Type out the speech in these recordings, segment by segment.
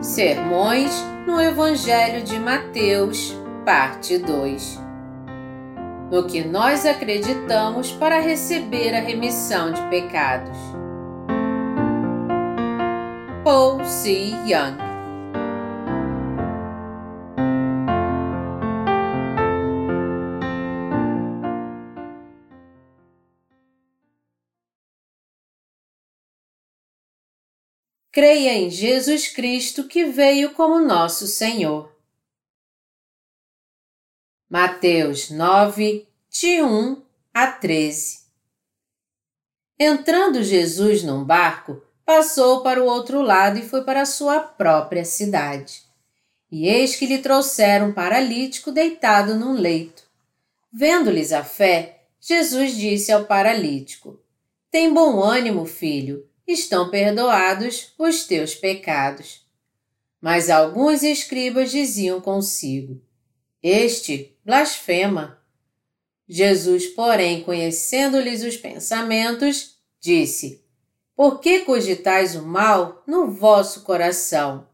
Sermões no Evangelho de Mateus, parte 2. No que nós acreditamos para receber a remissão de pecados. Paul C. Young creia em Jesus Cristo que veio como nosso Senhor. Mateus 9, de 1 a 13 Entrando Jesus num barco, passou para o outro lado e foi para sua própria cidade. E eis que lhe trouxeram um paralítico deitado num leito. Vendo-lhes a fé, Jesus disse ao paralítico: Tem bom ânimo, filho estão perdoados os teus pecados. Mas alguns escribas diziam consigo: Este blasfema. Jesus, porém, conhecendo-lhes os pensamentos, disse: Por que cogitais o mal no vosso coração?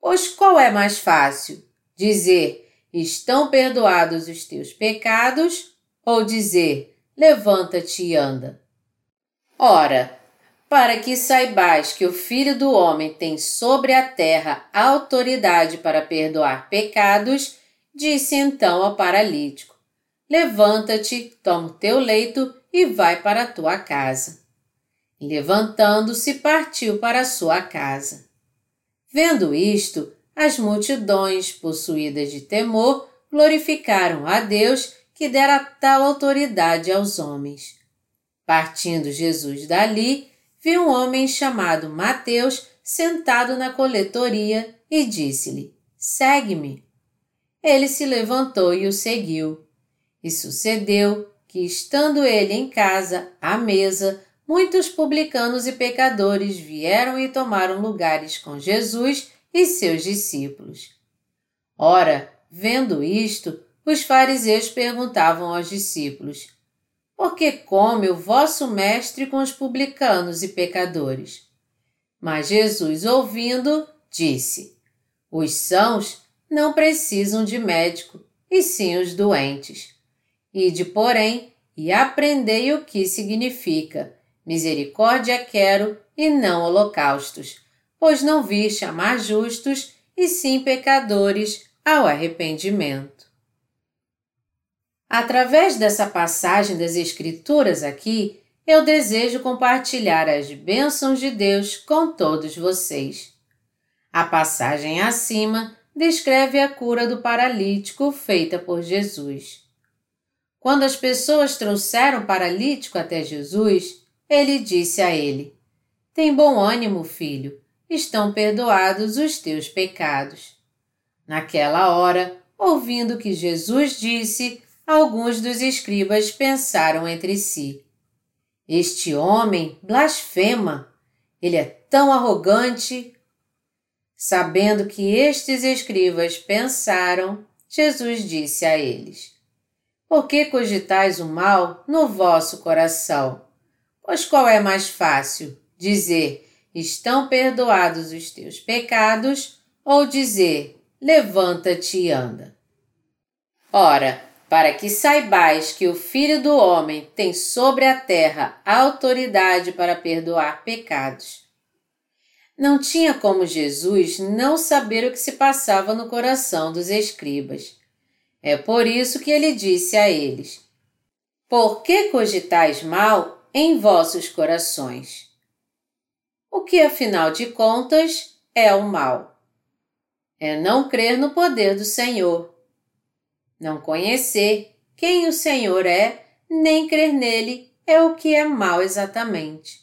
Pois qual é mais fácil? Dizer: Estão perdoados os teus pecados? Ou dizer: Levanta-te e anda? Ora, para que saibais que o Filho do Homem tem sobre a terra autoridade para perdoar pecados, disse então ao paralítico: Levanta-te, toma o teu leito e vai para a tua casa. Levantando-se, partiu para a sua casa. Vendo isto, as multidões, possuídas de temor, glorificaram a Deus que dera tal autoridade aos homens. Partindo Jesus dali, viu um homem chamado Mateus sentado na coletoria e disse-lhe: Segue-me. Ele se levantou e o seguiu. E sucedeu que, estando ele em casa, à mesa, muitos publicanos e pecadores vieram e tomaram lugares com Jesus e seus discípulos. Ora, vendo isto, os fariseus perguntavam aos discípulos: porque come o vosso mestre com os publicanos e pecadores. Mas Jesus, ouvindo, disse: Os sãos não precisam de médico, e sim os doentes. Ide, porém, e aprendei o que significa: misericórdia quero e não holocaustos, pois não vi chamar justos, e sim pecadores ao arrependimento. Através dessa passagem das Escrituras aqui, eu desejo compartilhar as bênçãos de Deus com todos vocês. A passagem acima descreve a cura do paralítico feita por Jesus. Quando as pessoas trouxeram o paralítico até Jesus, ele disse a ele: Tem bom ânimo, filho, estão perdoados os teus pecados. Naquela hora, ouvindo que Jesus disse, alguns dos escribas pensaram entre si: Este homem blasfema, ele é tão arrogante. Sabendo que estes escribas pensaram, Jesus disse a eles: Por que cogitais o mal no vosso coração? Pois qual é mais fácil, dizer: Estão perdoados os teus pecados, ou dizer: Levanta-te e anda? Ora, para que saibais que o Filho do Homem tem sobre a terra autoridade para perdoar pecados. Não tinha como Jesus não saber o que se passava no coração dos escribas. É por isso que ele disse a eles: Por que cogitais mal em vossos corações? O que, afinal de contas, é o mal? É não crer no poder do Senhor não conhecer quem o Senhor é, nem crer nele, é o que é mal exatamente.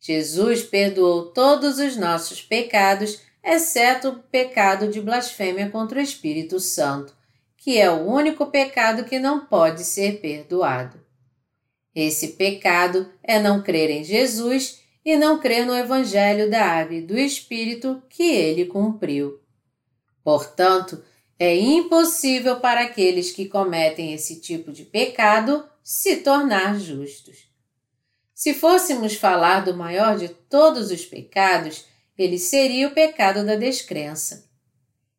Jesus perdoou todos os nossos pecados, exceto o pecado de blasfêmia contra o Espírito Santo, que é o único pecado que não pode ser perdoado. Esse pecado é não crer em Jesus e não crer no Evangelho da Água do Espírito que ele cumpriu. Portanto, é impossível para aqueles que cometem esse tipo de pecado se tornar justos. Se fôssemos falar do maior de todos os pecados, ele seria o pecado da descrença.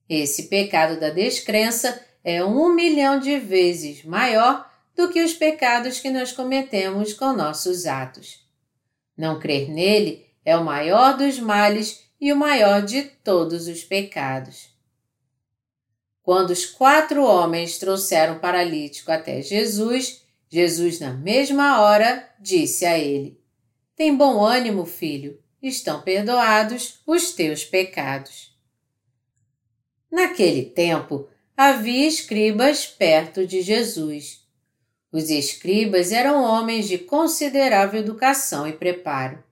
Esse pecado da descrença é um milhão de vezes maior do que os pecados que nós cometemos com nossos atos. Não crer nele é o maior dos males e o maior de todos os pecados. Quando os quatro homens trouxeram o paralítico até Jesus, Jesus, na mesma hora, disse a ele: Tem bom ânimo, filho, estão perdoados os teus pecados. Naquele tempo, havia escribas perto de Jesus. Os escribas eram homens de considerável educação e preparo.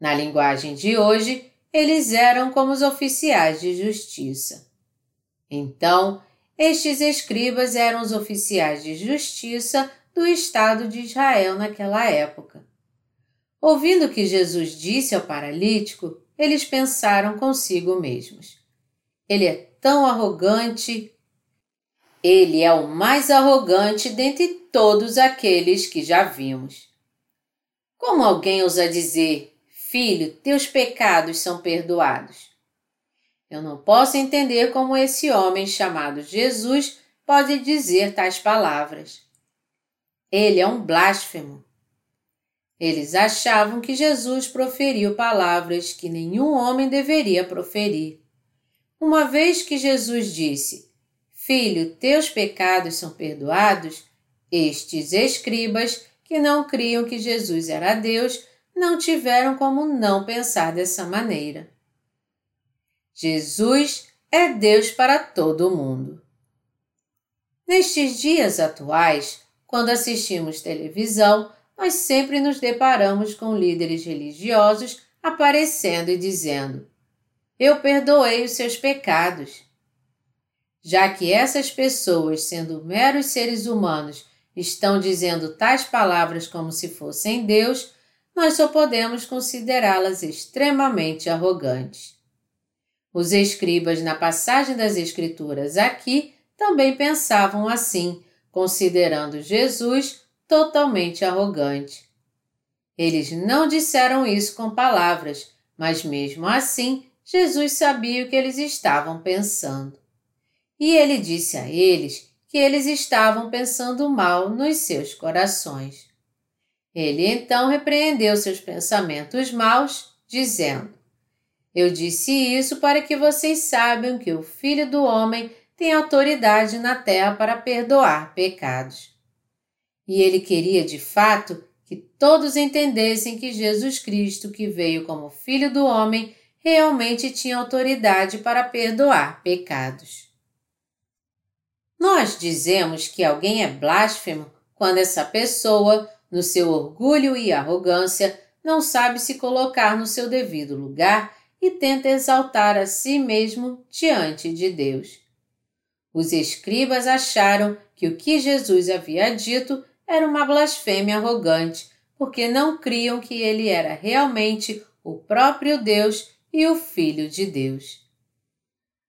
Na linguagem de hoje, eles eram como os oficiais de justiça. Então, estes escribas eram os oficiais de justiça do Estado de Israel naquela época. Ouvindo o que Jesus disse ao paralítico, eles pensaram consigo mesmos. Ele é tão arrogante ele é o mais arrogante dentre todos aqueles que já vimos. Como alguém ousa dizer, filho, teus pecados são perdoados? Eu não posso entender como esse homem chamado Jesus pode dizer tais palavras. Ele é um blasfemo. Eles achavam que Jesus proferiu palavras que nenhum homem deveria proferir. Uma vez que Jesus disse: Filho, teus pecados são perdoados, estes escribas, que não criam que Jesus era Deus, não tiveram como não pensar dessa maneira. Jesus é Deus para todo o mundo. Nestes dias atuais, quando assistimos televisão, nós sempre nos deparamos com líderes religiosos aparecendo e dizendo: Eu perdoei os seus pecados já que essas pessoas, sendo meros seres humanos, estão dizendo tais palavras como se fossem Deus, nós só podemos considerá-las extremamente arrogantes. Os escribas, na passagem das Escrituras aqui, também pensavam assim, considerando Jesus totalmente arrogante. Eles não disseram isso com palavras, mas mesmo assim, Jesus sabia o que eles estavam pensando e ele disse a eles que eles estavam pensando mal nos seus corações. Ele então repreendeu seus pensamentos maus, dizendo: Eu disse isso para que vocês saibam que o Filho do Homem tem autoridade na terra para perdoar pecados. E ele queria de fato que todos entendessem que Jesus Cristo, que veio como Filho do Homem, realmente tinha autoridade para perdoar pecados. Nós dizemos que alguém é blasfemo quando essa pessoa, no seu orgulho e arrogância, não sabe se colocar no seu devido lugar e tenta exaltar a si mesmo diante de Deus. Os escribas acharam que o que Jesus havia dito era uma blasfêmia arrogante, porque não criam que ele era realmente o próprio Deus e o Filho de Deus.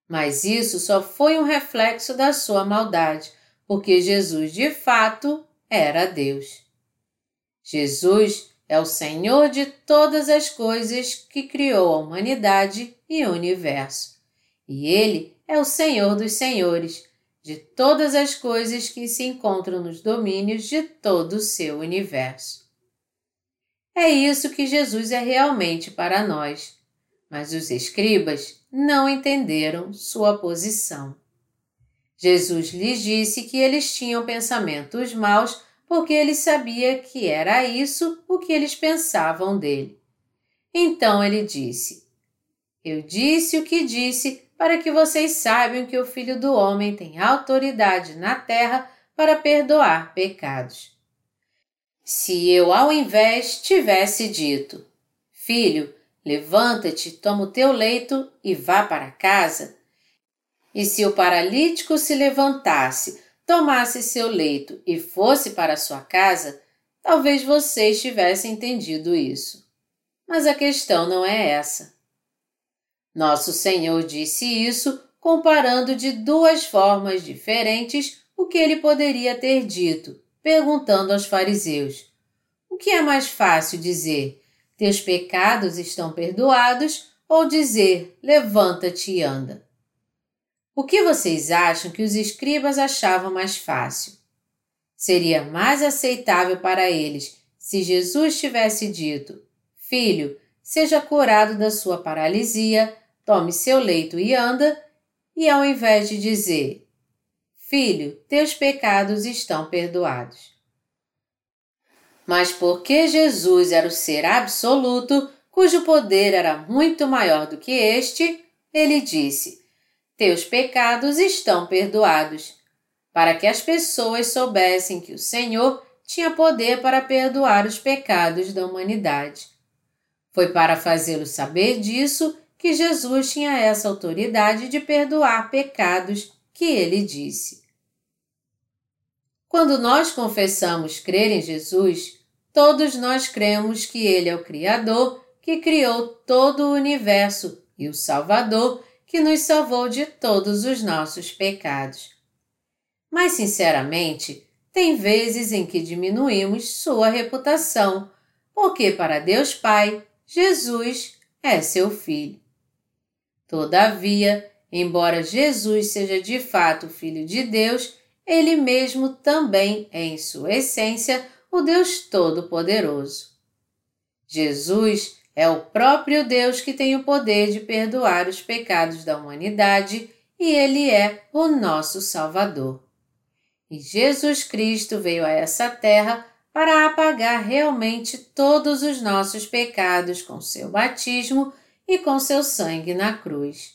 Mas isso só foi um reflexo da sua maldade, porque Jesus de fato era Deus. Jesus é o Senhor de todas as coisas que criou a humanidade e o universo. E Ele é o Senhor dos Senhores, de todas as coisas que se encontram nos domínios de todo o seu universo. É isso que Jesus é realmente para nós. Mas os escribas não entenderam sua posição. Jesus lhes disse que eles tinham pensamentos maus porque ele sabia que era isso o que eles pensavam dele. Então ele disse: Eu disse o que disse para que vocês saibam que o Filho do Homem tem autoridade na terra para perdoar pecados. Se eu, ao invés, tivesse dito: Filho, Levanta-te, toma o teu leito e vá para casa. E se o paralítico se levantasse, tomasse seu leito e fosse para sua casa, talvez vocês tivessem entendido isso. Mas a questão não é essa. Nosso Senhor disse isso comparando de duas formas diferentes o que ele poderia ter dito, perguntando aos fariseus: O que é mais fácil dizer? teus pecados estão perdoados, ou dizer: levanta-te e anda. O que vocês acham que os escribas achavam mais fácil? Seria mais aceitável para eles se Jesus tivesse dito: Filho, seja curado da sua paralisia, tome seu leito e anda, e ao invés de dizer: Filho, teus pecados estão perdoados. Mas porque Jesus era o ser absoluto, cujo poder era muito maior do que este, ele disse: Teus pecados estão perdoados, para que as pessoas soubessem que o Senhor tinha poder para perdoar os pecados da humanidade. Foi para fazê-los saber disso que Jesus tinha essa autoridade de perdoar pecados que ele disse. Quando nós confessamos crer em Jesus, todos nós cremos que Ele é o Criador que criou todo o universo e o Salvador que nos salvou de todos os nossos pecados. Mas, sinceramente, tem vezes em que diminuímos sua reputação, porque para Deus Pai, Jesus é seu Filho. Todavia, embora Jesus seja de fato Filho de Deus, ele mesmo também é, em sua essência, o Deus Todo-Poderoso. Jesus é o próprio Deus que tem o poder de perdoar os pecados da humanidade e ele é o nosso Salvador. E Jesus Cristo veio a essa terra para apagar realmente todos os nossos pecados com seu batismo e com seu sangue na cruz.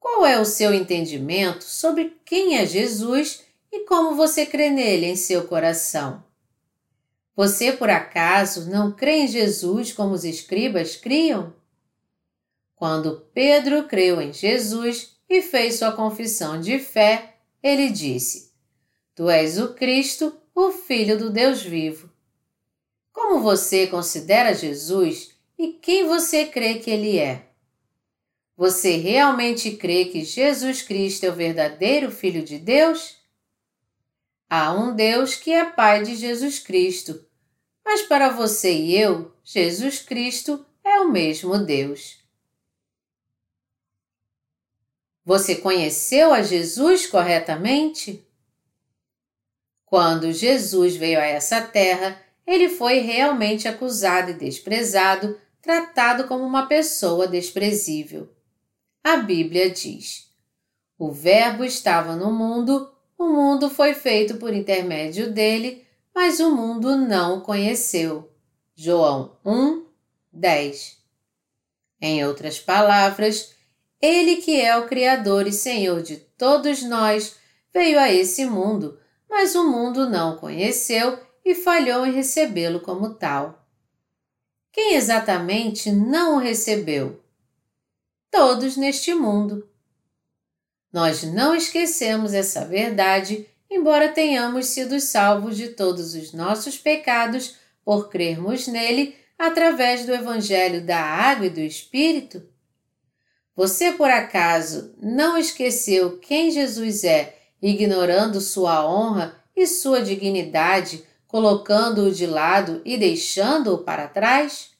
Qual é o seu entendimento sobre quem é Jesus e como você crê nele em seu coração? Você, por acaso, não crê em Jesus como os escribas criam? Quando Pedro creu em Jesus e fez sua confissão de fé, ele disse: Tu és o Cristo, o Filho do Deus vivo. Como você considera Jesus e quem você crê que ele é? Você realmente crê que Jesus Cristo é o verdadeiro Filho de Deus? Há um Deus que é Pai de Jesus Cristo, mas para você e eu, Jesus Cristo é o mesmo Deus. Você conheceu a Jesus corretamente? Quando Jesus veio a essa terra, ele foi realmente acusado e desprezado, tratado como uma pessoa desprezível. A Bíblia diz: O Verbo estava no mundo, o mundo foi feito por intermédio dele, mas o mundo não o conheceu. João 1, 10. Em outras palavras, ele que é o Criador e Senhor de todos nós veio a esse mundo, mas o mundo não o conheceu e falhou em recebê-lo como tal. Quem exatamente não o recebeu? todos neste mundo. Nós não esquecemos essa verdade, embora tenhamos sido salvos de todos os nossos pecados por crermos nele através do Evangelho da Água e do Espírito. Você por acaso não esqueceu quem Jesus é, ignorando sua honra e sua dignidade, colocando-o de lado e deixando-o para trás?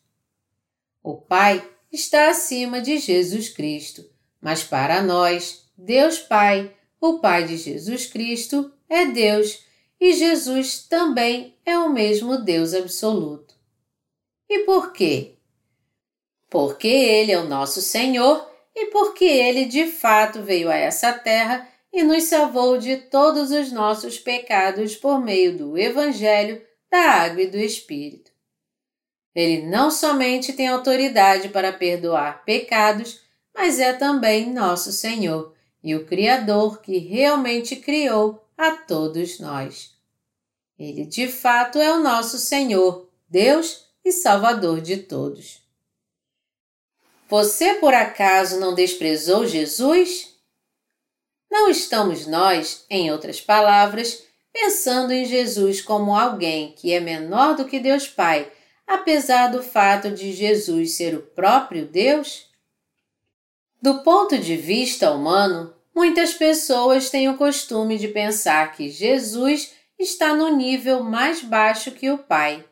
O Pai está acima de Jesus Cristo, mas para nós, Deus Pai, o Pai de Jesus Cristo, é Deus e Jesus também é o mesmo Deus absoluto. E por quê? Porque Ele é o nosso Senhor e porque Ele de fato veio a essa terra e nos salvou de todos os nossos pecados por meio do Evangelho, da Água e do Espírito. Ele não somente tem autoridade para perdoar pecados, mas é também nosso Senhor e o Criador que realmente criou a todos nós. Ele de fato é o nosso Senhor, Deus e Salvador de todos. Você por acaso não desprezou Jesus? Não estamos nós, em outras palavras, pensando em Jesus como alguém que é menor do que Deus Pai apesar do fato de Jesus ser o próprio Deus? Do ponto de vista humano, muitas pessoas têm o costume de pensar que Jesus está no nível mais baixo que o Pai.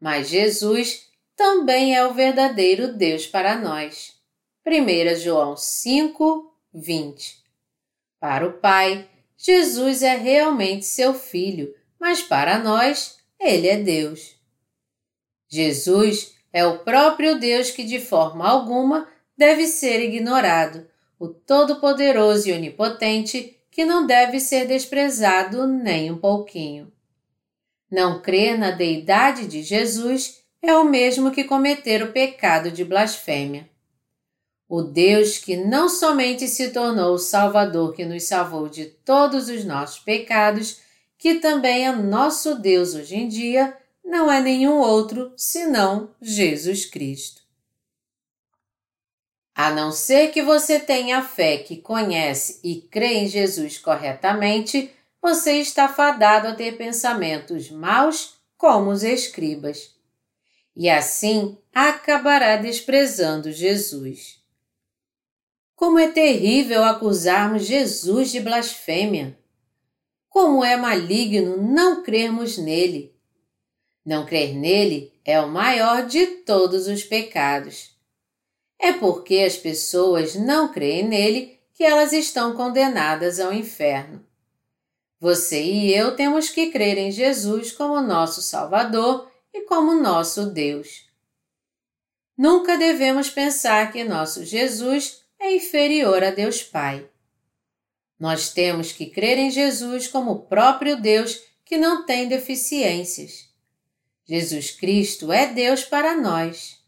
Mas Jesus também é o verdadeiro Deus para nós. 1 João 5, 20. Para o Pai, Jesus é realmente seu Filho, mas para nós, Ele é Deus. Jesus é o próprio Deus que, de forma alguma, deve ser ignorado, o Todo-Poderoso e Onipotente que não deve ser desprezado nem um pouquinho. Não crer na deidade de Jesus é o mesmo que cometer o pecado de blasfêmia. O Deus que não somente se tornou o Salvador que nos salvou de todos os nossos pecados, que também é nosso Deus hoje em dia, não é nenhum outro senão Jesus Cristo. A não ser que você tenha fé que conhece e crê em Jesus corretamente, você está fadado a ter pensamentos maus como os escribas. E assim acabará desprezando Jesus. Como é terrível acusarmos Jesus de blasfêmia! Como é maligno não crermos nele! Não crer nele é o maior de todos os pecados. É porque as pessoas não creem nele que elas estão condenadas ao inferno. Você e eu temos que crer em Jesus como nosso Salvador e como nosso Deus. Nunca devemos pensar que nosso Jesus é inferior a Deus Pai. Nós temos que crer em Jesus como o próprio Deus que não tem deficiências. Jesus Cristo é Deus para nós.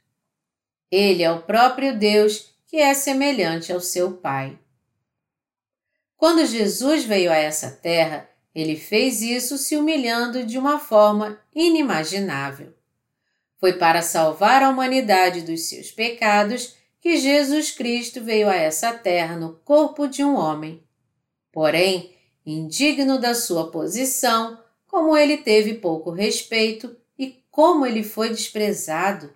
Ele é o próprio Deus que é semelhante ao seu Pai. Quando Jesus veio a essa terra, ele fez isso se humilhando de uma forma inimaginável. Foi para salvar a humanidade dos seus pecados que Jesus Cristo veio a essa terra no corpo de um homem. Porém, indigno da sua posição, como ele teve pouco respeito e como ele foi desprezado.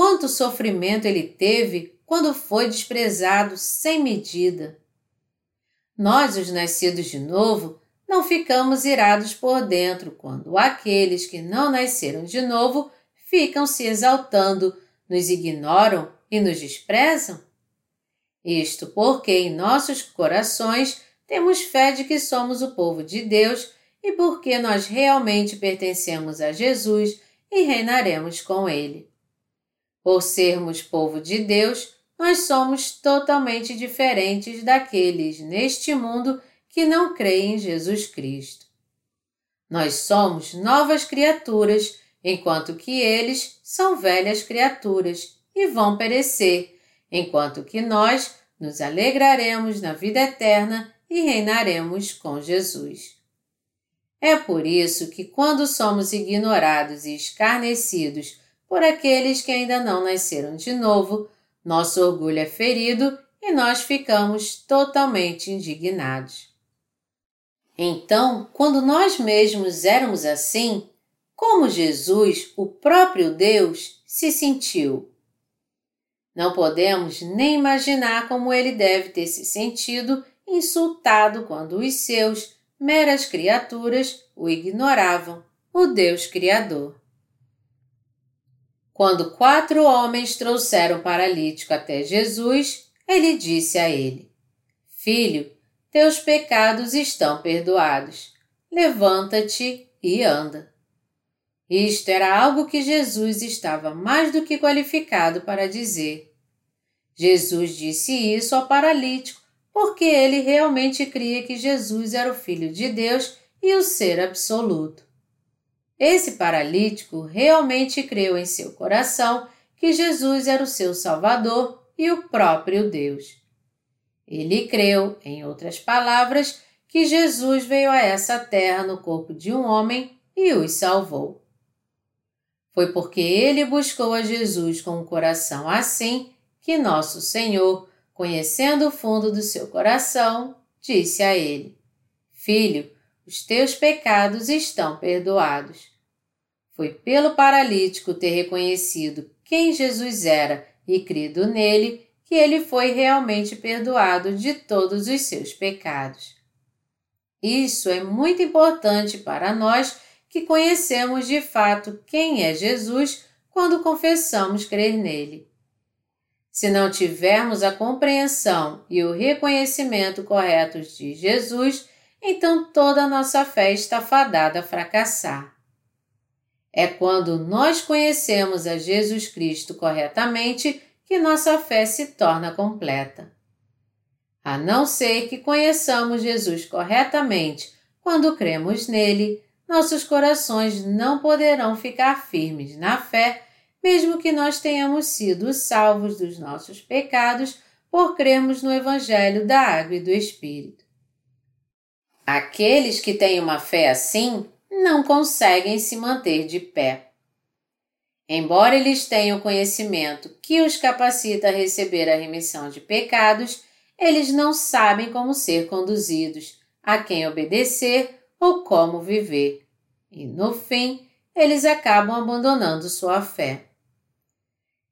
Quanto sofrimento ele teve quando foi desprezado sem medida. Nós, os nascidos de novo, não ficamos irados por dentro quando aqueles que não nasceram de novo ficam se exaltando, nos ignoram e nos desprezam? Isto porque em nossos corações temos fé de que somos o povo de Deus e porque nós realmente pertencemos a Jesus e reinaremos com Ele. Por sermos povo de Deus, nós somos totalmente diferentes daqueles neste mundo que não creem em Jesus Cristo. Nós somos novas criaturas, enquanto que eles são velhas criaturas e vão perecer, enquanto que nós nos alegraremos na vida eterna e reinaremos com Jesus. É por isso que, quando somos ignorados e escarnecidos por aqueles que ainda não nasceram de novo, nosso orgulho é ferido e nós ficamos totalmente indignados. Então, quando nós mesmos éramos assim, como Jesus, o próprio Deus, se sentiu? Não podemos nem imaginar como ele deve ter se sentido insultado quando os seus, meras criaturas, o ignoravam, o Deus Criador. Quando quatro homens trouxeram o paralítico até Jesus, ele disse a ele: Filho, teus pecados estão perdoados. Levanta-te e anda. Isto era algo que Jesus estava mais do que qualificado para dizer. Jesus disse isso ao paralítico porque ele realmente cria que Jesus era o Filho de Deus e o ser absoluto. Esse paralítico realmente creu em seu coração que Jesus era o seu Salvador e o próprio Deus. Ele creu, em outras palavras, que Jesus veio a essa terra no corpo de um homem e os salvou. Foi porque ele buscou a Jesus com um coração assim que nosso Senhor, conhecendo o fundo do seu coração, disse a ele: Filho, os teus pecados estão perdoados. Foi pelo paralítico ter reconhecido quem Jesus era e crido nele que ele foi realmente perdoado de todos os seus pecados. Isso é muito importante para nós que conhecemos de fato quem é Jesus quando confessamos crer nele. Se não tivermos a compreensão e o reconhecimento corretos de Jesus, então toda a nossa fé está fadada a fracassar. É quando nós conhecemos a Jesus Cristo corretamente que nossa fé se torna completa. A não ser que conheçamos Jesus corretamente quando cremos nele, nossos corações não poderão ficar firmes na fé, mesmo que nós tenhamos sido salvos dos nossos pecados por crermos no Evangelho da Água e do Espírito. Aqueles que têm uma fé assim não conseguem se manter de pé. Embora eles tenham conhecimento que os capacita a receber a remissão de pecados, eles não sabem como ser conduzidos, a quem obedecer ou como viver. E, no fim, eles acabam abandonando sua fé.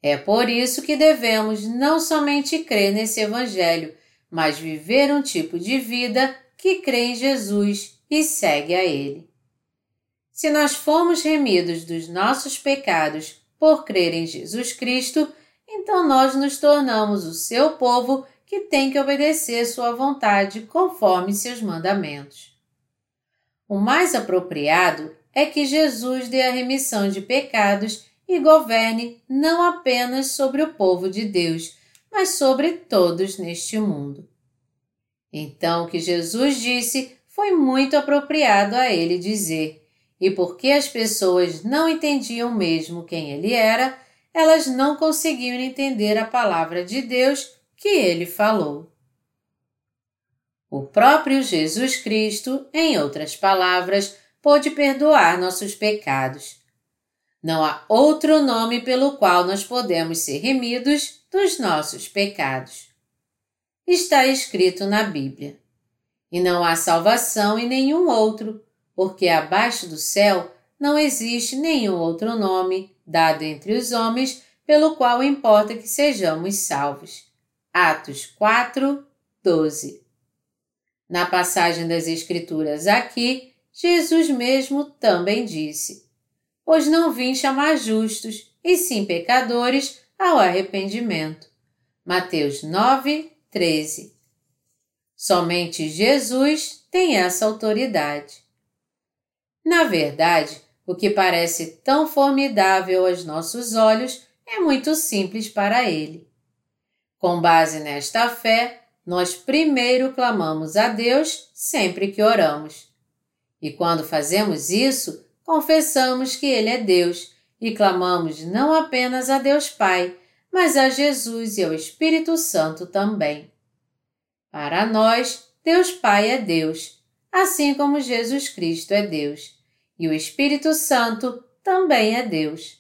É por isso que devemos não somente crer nesse Evangelho, mas viver um tipo de vida que crê em Jesus e segue a Ele. Se nós formos remidos dos nossos pecados por crer em Jesus Cristo, então nós nos tornamos o seu povo que tem que obedecer sua vontade conforme seus mandamentos. O mais apropriado é que Jesus dê a remissão de pecados e governe não apenas sobre o povo de Deus, mas sobre todos neste mundo. Então, o que Jesus disse foi muito apropriado a ele dizer: e porque as pessoas não entendiam mesmo quem ele era, elas não conseguiam entender a palavra de Deus que ele falou. O próprio Jesus Cristo, em outras palavras, pôde perdoar nossos pecados. Não há outro nome pelo qual nós podemos ser remidos dos nossos pecados. Está escrito na Bíblia. E não há salvação em nenhum outro, porque abaixo do céu não existe nenhum outro nome dado entre os homens pelo qual importa que sejamos salvos. Atos 4, 12. Na passagem das Escrituras aqui, Jesus mesmo também disse: Pois não vim chamar justos, e sim pecadores ao arrependimento. Mateus 9, 13. Somente Jesus tem essa autoridade. Na verdade, o que parece tão formidável aos nossos olhos é muito simples para ele. Com base nesta fé, nós primeiro clamamos a Deus sempre que oramos. E quando fazemos isso, confessamos que Ele é Deus e clamamos não apenas a Deus Pai, mas a Jesus e ao Espírito Santo também. Para nós, Deus Pai é Deus, assim como Jesus Cristo é Deus e o Espírito Santo também é Deus.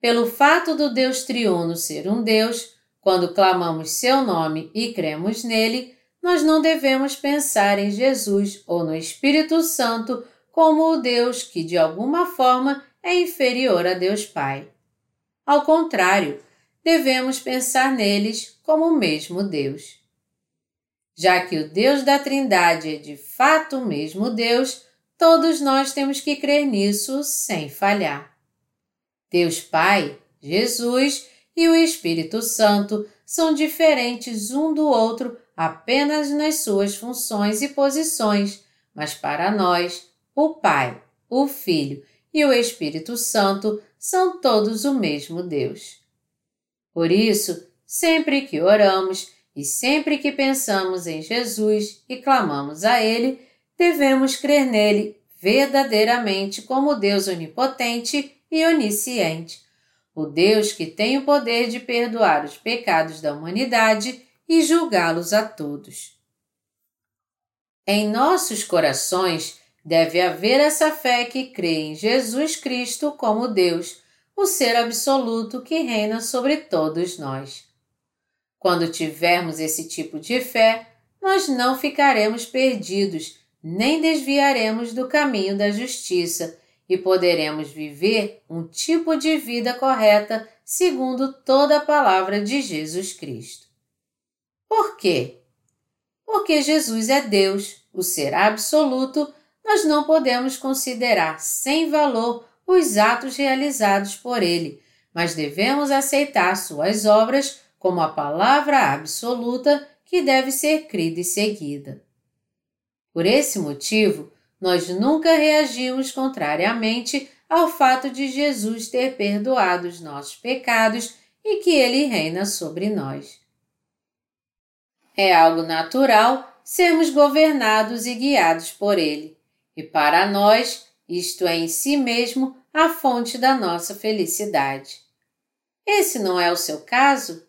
Pelo fato do Deus triuno ser um Deus, quando clamamos seu nome e cremos nele, nós não devemos pensar em Jesus ou no Espírito Santo como o Deus que, de alguma forma, é inferior a Deus Pai. Ao contrário, devemos pensar neles como o mesmo Deus. Já que o Deus da Trindade é de fato o mesmo Deus, Todos nós temos que crer nisso sem falhar. Deus Pai, Jesus e o Espírito Santo são diferentes um do outro apenas nas suas funções e posições, mas para nós, o Pai, o Filho e o Espírito Santo são todos o mesmo Deus. Por isso, sempre que oramos e sempre que pensamos em Jesus e clamamos a Ele, devemos crer nele verdadeiramente como Deus onipotente e onisciente, o Deus que tem o poder de perdoar os pecados da humanidade e julgá-los a todos. Em nossos corações deve haver essa fé que crê em Jesus Cristo como Deus, o ser absoluto que reina sobre todos nós. Quando tivermos esse tipo de fé, nós não ficaremos perdidos nem desviaremos do caminho da justiça e poderemos viver um tipo de vida correta segundo toda a palavra de Jesus Cristo. Por quê? Porque Jesus é Deus, o ser absoluto, nós não podemos considerar sem valor os atos realizados por ele, mas devemos aceitar suas obras como a palavra absoluta que deve ser crida e seguida. Por esse motivo, nós nunca reagimos contrariamente ao fato de Jesus ter perdoado os nossos pecados e que ele reina sobre nós. É algo natural sermos governados e guiados por ele, e para nós, isto é em si mesmo a fonte da nossa felicidade. Esse não é o seu caso?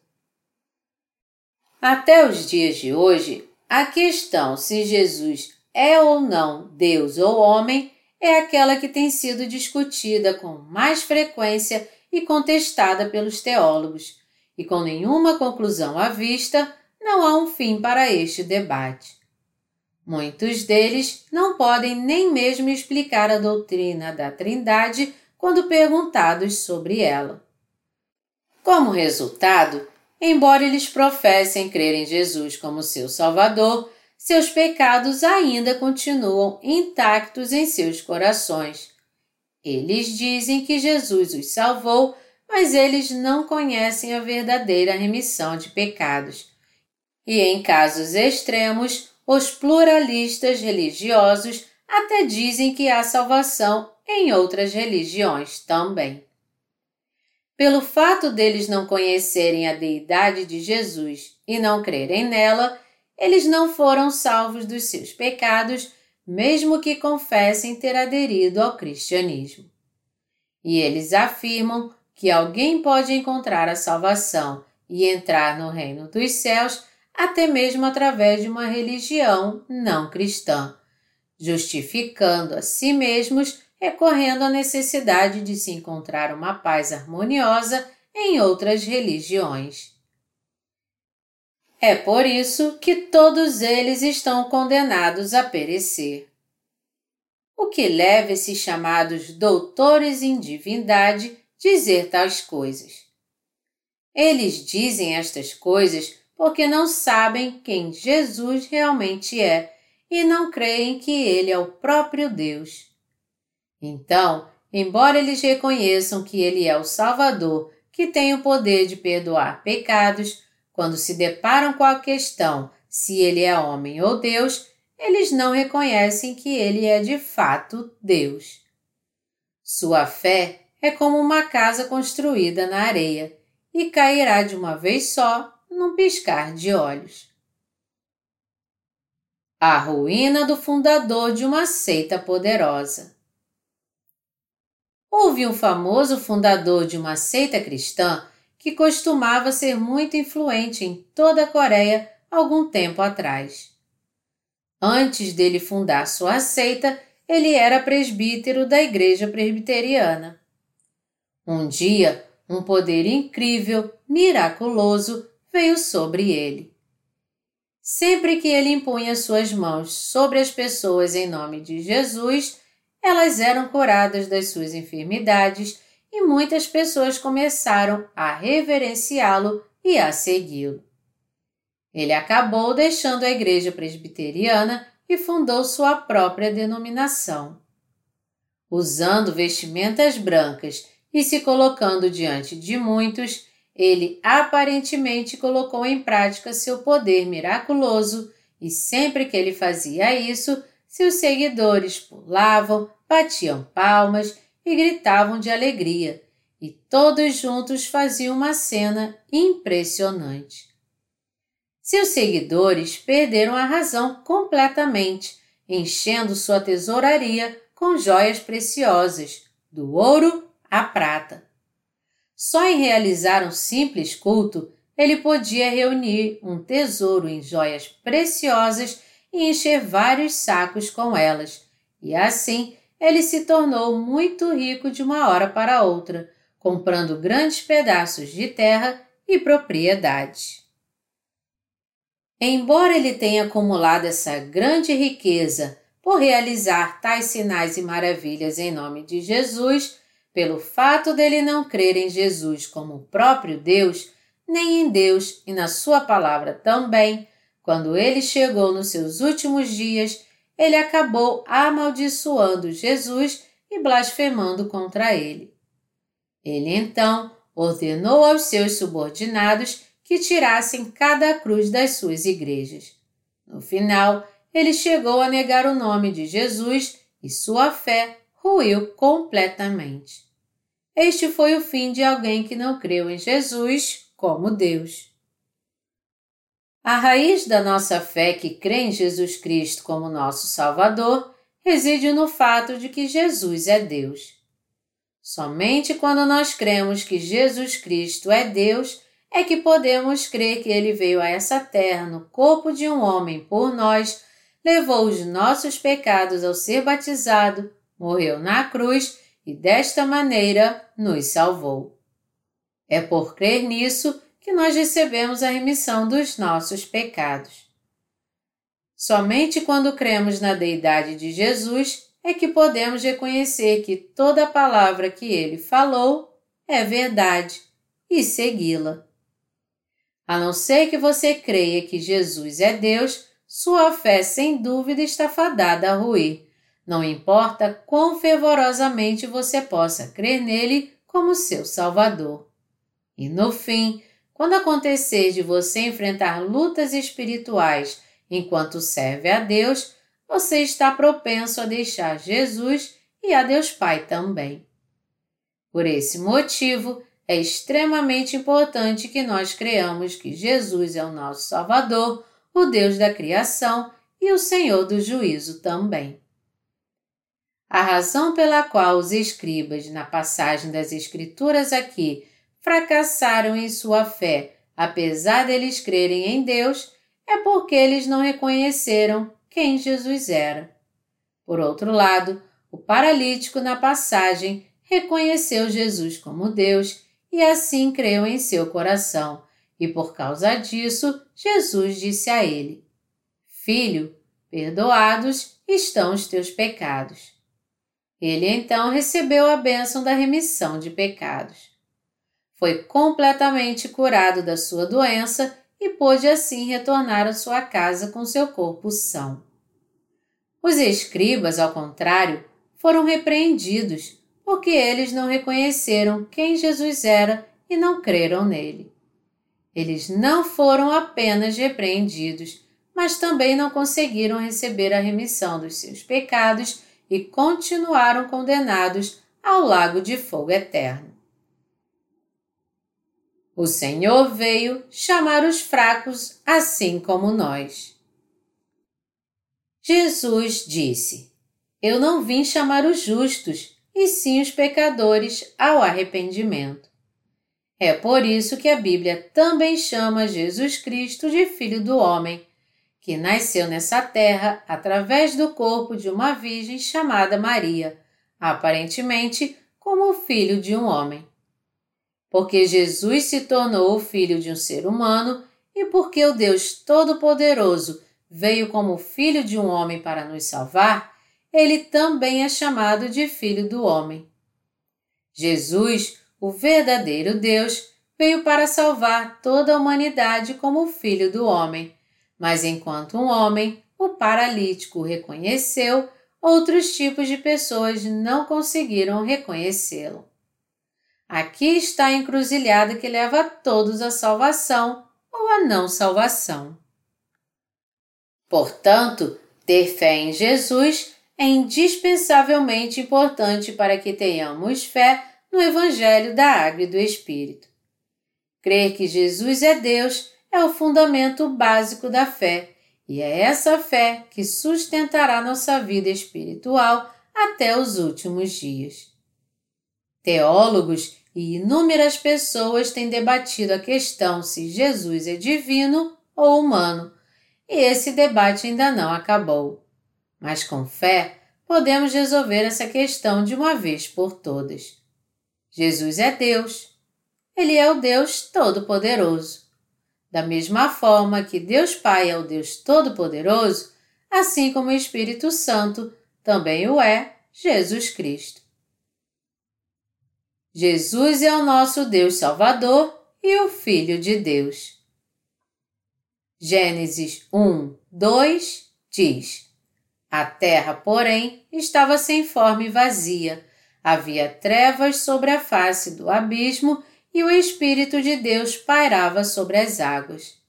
Até os dias de hoje, a questão se Jesus é ou não Deus ou homem é aquela que tem sido discutida com mais frequência e contestada pelos teólogos, e com nenhuma conclusão à vista, não há um fim para este debate. Muitos deles não podem nem mesmo explicar a doutrina da Trindade quando perguntados sobre ela. Como resultado, embora eles professem crer em Jesus como seu Salvador, seus pecados ainda continuam intactos em seus corações. Eles dizem que Jesus os salvou, mas eles não conhecem a verdadeira remissão de pecados. E em casos extremos, os pluralistas religiosos até dizem que há salvação em outras religiões também. Pelo fato deles não conhecerem a deidade de Jesus e não crerem nela, eles não foram salvos dos seus pecados, mesmo que confessem ter aderido ao cristianismo. E eles afirmam que alguém pode encontrar a salvação e entrar no reino dos céus até mesmo através de uma religião não cristã, justificando a si mesmos recorrendo à necessidade de se encontrar uma paz harmoniosa em outras religiões. É por isso que todos eles estão condenados a perecer. O que leva esses chamados doutores em divindade dizer tais coisas? Eles dizem estas coisas porque não sabem quem Jesus realmente é e não creem que ele é o próprio Deus. Então, embora eles reconheçam que ele é o Salvador que tem o poder de perdoar pecados, quando se deparam com a questão se ele é homem ou Deus, eles não reconhecem que ele é de fato Deus. Sua fé é como uma casa construída na areia e cairá de uma vez só num piscar de olhos. A ruína do fundador de uma seita poderosa. Houve um famoso fundador de uma seita cristã que costumava ser muito influente em toda a Coreia algum tempo atrás. Antes dele fundar sua seita, ele era presbítero da Igreja Presbiteriana. Um dia, um poder incrível, miraculoso, veio sobre ele. Sempre que ele impunha suas mãos sobre as pessoas em nome de Jesus, elas eram curadas das suas enfermidades e muitas pessoas começaram a reverenciá-lo e a segui-lo. Ele acabou deixando a igreja presbiteriana e fundou sua própria denominação. Usando vestimentas brancas e se colocando diante de muitos, ele aparentemente colocou em prática seu poder miraculoso e sempre que ele fazia isso, seus seguidores pulavam, batiam palmas e gritavam de alegria, e todos juntos faziam uma cena impressionante. Seus seguidores perderam a razão completamente, enchendo sua tesouraria com joias preciosas, do ouro à prata. Só em realizar um simples culto ele podia reunir um tesouro em joias preciosas e encher vários sacos com elas, e assim ele se tornou muito rico de uma hora para outra, comprando grandes pedaços de terra e propriedades. Embora ele tenha acumulado essa grande riqueza por realizar tais sinais e maravilhas em nome de Jesus, pelo fato dele não crer em Jesus como o próprio Deus, nem em Deus e na Sua palavra também, quando ele chegou nos seus últimos dias, ele acabou amaldiçoando Jesus e blasfemando contra ele. Ele então ordenou aos seus subordinados que tirassem cada cruz das suas igrejas. No final, ele chegou a negar o nome de Jesus e sua fé ruiu completamente. Este foi o fim de alguém que não creu em Jesus como Deus. A raiz da nossa fé que crê em Jesus Cristo como nosso Salvador reside no fato de que Jesus é Deus. Somente quando nós cremos que Jesus Cristo é Deus é que podemos crer que ele veio a essa terra no corpo de um homem por nós, levou os nossos pecados ao ser batizado, morreu na cruz e desta maneira nos salvou. É por crer nisso que nós recebemos a remissão dos nossos pecados. Somente quando cremos na deidade de Jesus é que podemos reconhecer que toda palavra que ele falou é verdade e segui-la. A não ser que você creia que Jesus é Deus, sua fé sem dúvida está fadada a ruir, não importa quão fervorosamente você possa crer nele como seu Salvador. E no fim, quando acontecer de você enfrentar lutas espirituais enquanto serve a Deus, você está propenso a deixar Jesus e a Deus Pai também. Por esse motivo, é extremamente importante que nós creamos que Jesus é o nosso Salvador, o Deus da criação e o Senhor do juízo também. A razão pela qual os escribas, na passagem das Escrituras aqui, fracassaram em sua fé, apesar deles crerem em Deus, é porque eles não reconheceram quem Jesus era. Por outro lado, o paralítico na passagem reconheceu Jesus como Deus e assim creu em seu coração, e por causa disso, Jesus disse a ele: Filho, perdoados estão os teus pecados. Ele então recebeu a bênção da remissão de pecados. Foi completamente curado da sua doença e pôde assim retornar à sua casa com seu corpo são. Os escribas, ao contrário, foram repreendidos porque eles não reconheceram quem Jesus era e não creram nele. Eles não foram apenas repreendidos, mas também não conseguiram receber a remissão dos seus pecados e continuaram condenados ao lago de fogo eterno. O Senhor veio chamar os fracos assim como nós. Jesus disse: Eu não vim chamar os justos, e sim os pecadores ao arrependimento. É por isso que a Bíblia também chama Jesus Cristo de Filho do Homem, que nasceu nessa terra através do corpo de uma virgem chamada Maria, aparentemente como o filho de um homem. Porque Jesus se tornou o filho de um ser humano e porque o Deus Todo-Poderoso veio como filho de um homem para nos salvar, ele também é chamado de Filho do Homem. Jesus, o verdadeiro Deus, veio para salvar toda a humanidade como Filho do Homem, mas enquanto um homem, o paralítico reconheceu, outros tipos de pessoas não conseguiram reconhecê-lo. Aqui está a encruzilhada que leva a todos à salvação ou à não salvação. Portanto, ter fé em Jesus é indispensavelmente importante para que tenhamos fé no Evangelho da Água e do Espírito. Crer que Jesus é Deus é o fundamento básico da fé e é essa fé que sustentará nossa vida espiritual até os últimos dias. Teólogos e inúmeras pessoas têm debatido a questão se Jesus é divino ou humano, e esse debate ainda não acabou. Mas com fé, podemos resolver essa questão de uma vez por todas. Jesus é Deus. Ele é o Deus Todo-Poderoso. Da mesma forma que Deus Pai é o Deus Todo-Poderoso, assim como o Espírito Santo também o é Jesus Cristo. Jesus é o nosso Deus Salvador e o Filho de Deus. Gênesis 1, 2 diz: A terra, porém, estava sem forma e vazia. Havia trevas sobre a face do abismo e o Espírito de Deus pairava sobre as águas.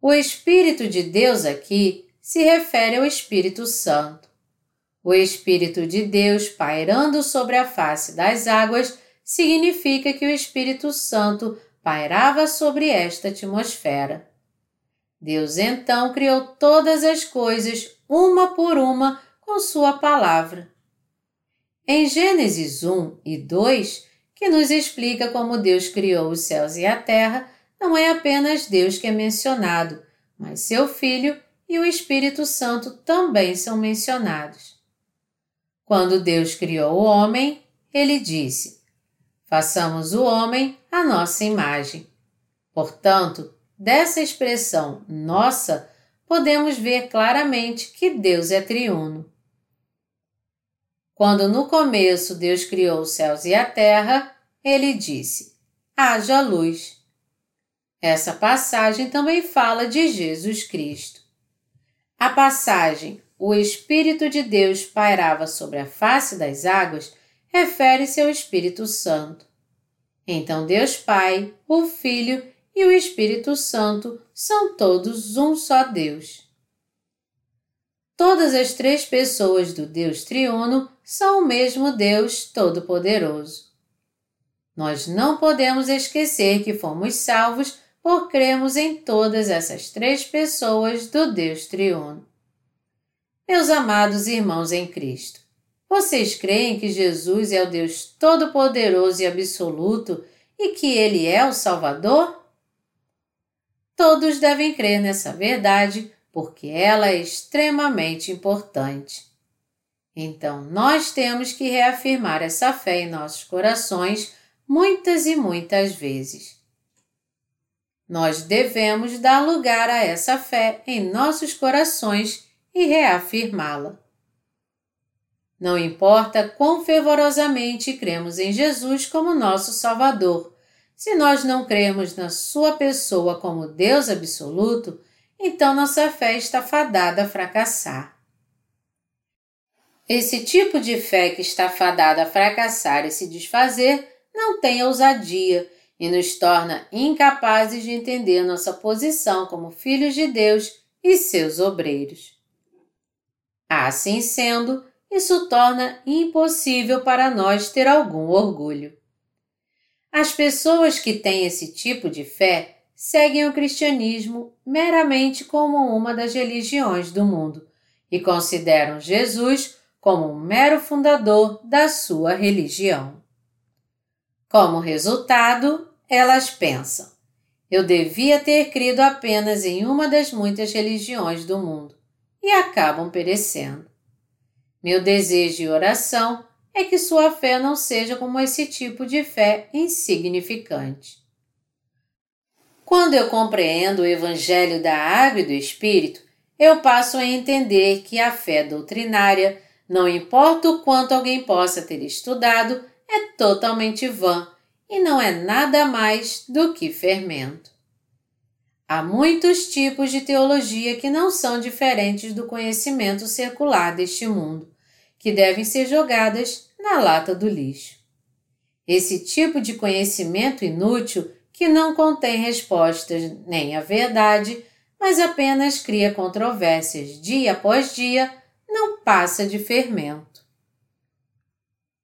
O Espírito de Deus aqui se refere ao Espírito Santo. O Espírito de Deus pairando sobre a face das águas significa que o Espírito Santo pairava sobre esta atmosfera. Deus então criou todas as coisas, uma por uma, com Sua palavra. Em Gênesis 1 e 2, que nos explica como Deus criou os céus e a terra, não é apenas Deus que é mencionado, mas seu Filho e o Espírito Santo também são mencionados. Quando Deus criou o homem, ele disse: Façamos o homem à nossa imagem. Portanto, Dessa expressão nossa, podemos ver claramente que Deus é triuno. Quando no começo Deus criou os céus e a terra, ele disse: haja luz. Essa passagem também fala de Jesus Cristo. A passagem O Espírito de Deus pairava sobre a face das águas refere-se ao Espírito Santo. Então Deus Pai, o Filho e o Espírito Santo são todos um só Deus. Todas as três pessoas do Deus triuno são o mesmo Deus Todo-Poderoso. Nós não podemos esquecer que fomos salvos por cremos em todas essas três pessoas do Deus triuno. Meus amados irmãos em Cristo, vocês creem que Jesus é o Deus Todo-Poderoso e Absoluto e que Ele é o Salvador? Todos devem crer nessa verdade porque ela é extremamente importante. Então, nós temos que reafirmar essa fé em nossos corações muitas e muitas vezes. Nós devemos dar lugar a essa fé em nossos corações e reafirmá-la. Não importa quão fervorosamente cremos em Jesus como nosso Salvador, se nós não cremos na Sua pessoa como Deus absoluto, então nossa fé está fadada a fracassar. Esse tipo de fé que está fadada a fracassar e se desfazer não tem ousadia e nos torna incapazes de entender nossa posição como filhos de Deus e seus obreiros. Assim sendo, isso torna impossível para nós ter algum orgulho. As pessoas que têm esse tipo de fé seguem o cristianismo meramente como uma das religiões do mundo e consideram Jesus como um mero fundador da sua religião. Como resultado, elas pensam: eu devia ter crido apenas em uma das muitas religiões do mundo e acabam perecendo. Meu desejo e oração é que sua fé não seja como esse tipo de fé insignificante. Quando eu compreendo o Evangelho da Água e do Espírito, eu passo a entender que a fé doutrinária, não importa o quanto alguém possa ter estudado, é totalmente vã e não é nada mais do que fermento. Há muitos tipos de teologia que não são diferentes do conhecimento secular deste mundo que devem ser jogadas na lata do lixo. Esse tipo de conhecimento inútil que não contém respostas nem a verdade, mas apenas cria controvérsias dia após dia, não passa de fermento.